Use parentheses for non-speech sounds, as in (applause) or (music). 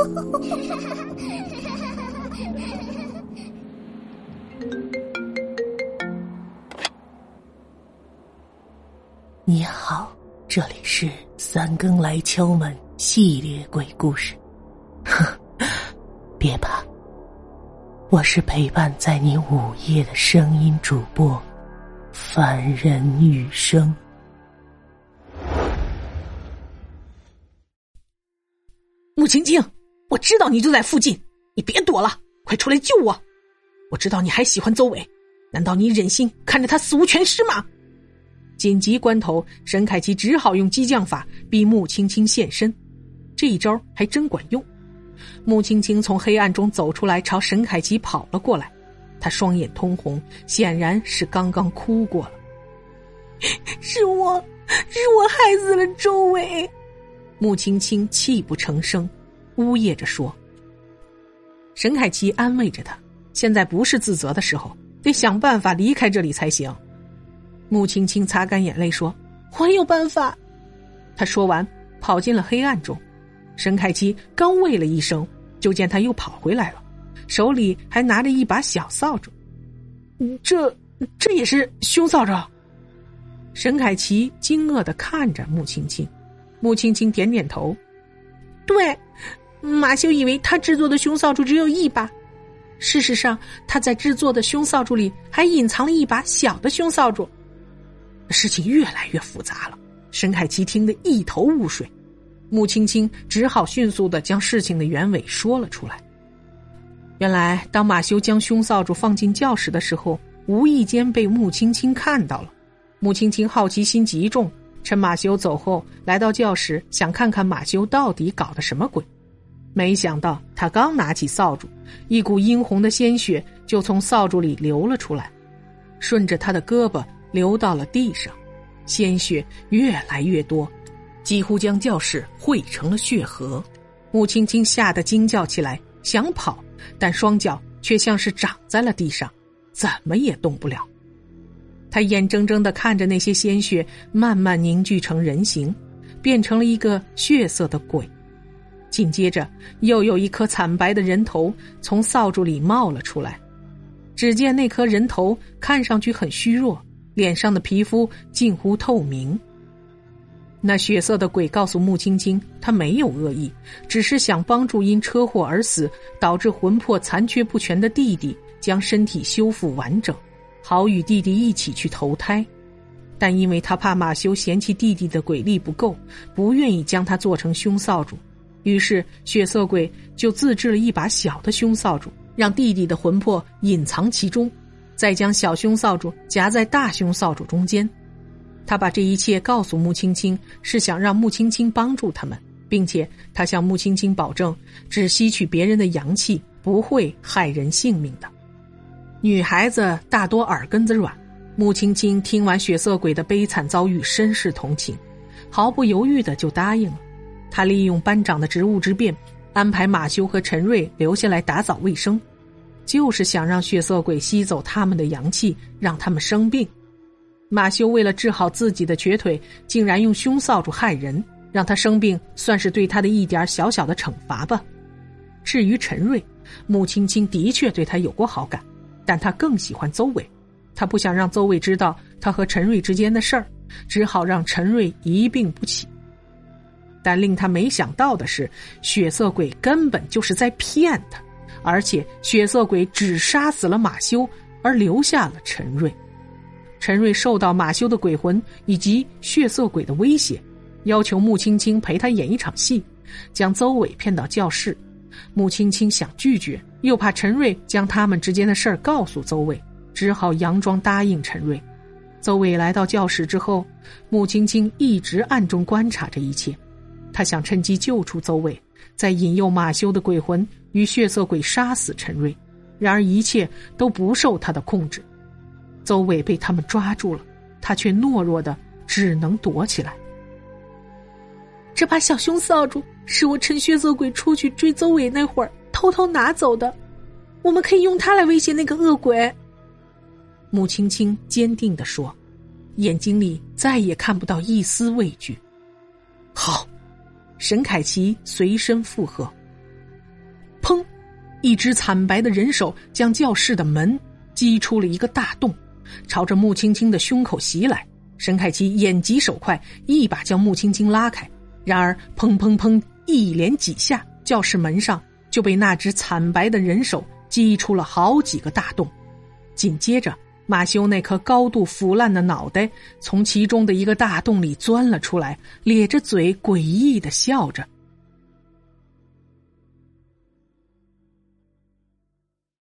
(laughs) 你好，这里是三更来敲门系列鬼故事。(laughs) 别怕，我是陪伴在你午夜的声音主播，凡人雨声。穆青青，我知道你就在附近，你别躲了，快出来救我！我知道你还喜欢邹伟，难道你忍心看着他死无全尸吗？紧急关头，沈凯奇只好用激将法逼穆青青现身，这一招还真管用。穆青青从黑暗中走出来，朝沈凯奇跑了过来，她双眼通红，显然是刚刚哭过了。是我，是我害死了周伟。穆青青泣不成声，呜咽着说。沈凯奇安慰着他：“现在不是自责的时候，得想办法离开这里才行。”穆青青擦干眼泪说：“我有办法。”他说完，跑进了黑暗中。沈凯奇刚喂了一声，就见他又跑回来了，手里还拿着一把小扫帚。这这也是凶扫帚？沈凯奇惊愕的看着穆青青。穆青青点点头：“对，马修以为他制作的凶扫帚只有一把，事实上他在制作的凶扫帚里还隐藏了一把小的凶扫帚。”事情越来越复杂了，沈凯奇听得一头雾水。穆青青只好迅速的将事情的原委说了出来。原来，当马修将凶扫帚放进教室的时候，无意间被穆青青看到了。穆青青好奇心极重，趁马修走后，来到教室，想看看马修到底搞的什么鬼。没想到，他刚拿起扫帚，一股殷红的鲜血就从扫帚里流了出来，顺着他的胳膊。流到了地上，鲜血越来越多，几乎将教室汇成了血河。穆青青吓得惊叫起来，想跑，但双脚却像是长在了地上，怎么也动不了。他眼睁睁的看着那些鲜血慢慢凝聚成人形，变成了一个血色的鬼。紧接着，又有一颗惨白的人头从扫帚里冒了出来。只见那颗人头看上去很虚弱。脸上的皮肤近乎透明。那血色的鬼告诉穆青青，他没有恶意，只是想帮助因车祸而死、导致魂魄残缺不全的弟弟将身体修复完整，好与弟弟一起去投胎。但因为他怕马修嫌弃弟弟的鬼力不够，不愿意将他做成凶扫帚，于是血色鬼就自制了一把小的凶扫帚，让弟弟的魂魄隐藏其中。再将小凶扫帚夹在大凶扫帚中间，他把这一切告诉穆青青，是想让穆青青帮助他们，并且他向穆青青保证，只吸取别人的阳气，不会害人性命的。女孩子大多耳根子软，穆青青听完血色鬼的悲惨遭遇，深是同情，毫不犹豫的就答应了。他利用班长的职务之便，安排马修和陈瑞留下来打扫卫生。就是想让血色鬼吸走他们的阳气，让他们生病。马修为了治好自己的瘸腿，竟然用凶扫帚害人，让他生病，算是对他的一点小小的惩罚吧。至于陈瑞，穆青青的确对他有过好感，但他更喜欢邹伟，他不想让邹伟知道他和陈瑞之间的事儿，只好让陈瑞一病不起。但令他没想到的是，血色鬼根本就是在骗他。而且血色鬼只杀死了马修，而留下了陈瑞。陈瑞受到马修的鬼魂以及血色鬼的威胁，要求穆青青陪他演一场戏，将邹伟骗到教室。穆青青想拒绝，又怕陈瑞将他们之间的事儿告诉邹伟，只好佯装答应陈瑞。邹伟来到教室之后，穆青青一直暗中观察着一切，他想趁机救出邹伟，再引诱马修的鬼魂。与血色鬼杀死陈瑞，然而一切都不受他的控制。邹伟被他们抓住了，他却懦弱的只能躲起来。这把小熊扫帚是我趁血色鬼出去追邹伟那会儿偷偷拿走的，我们可以用它来威胁那个恶鬼。穆青青坚定的说，眼睛里再也看不到一丝畏惧。好，沈凯奇随身附和。砰一只惨白的人手将教室的门击出了一个大洞，朝着穆青青的胸口袭来。沈凯奇眼疾手快，一把将穆青青拉开。然而，砰砰砰，一连几下，教室门上就被那只惨白的人手击出了好几个大洞。紧接着，马修那颗高度腐烂的脑袋从其中的一个大洞里钻了出来，咧着嘴，诡异的笑着。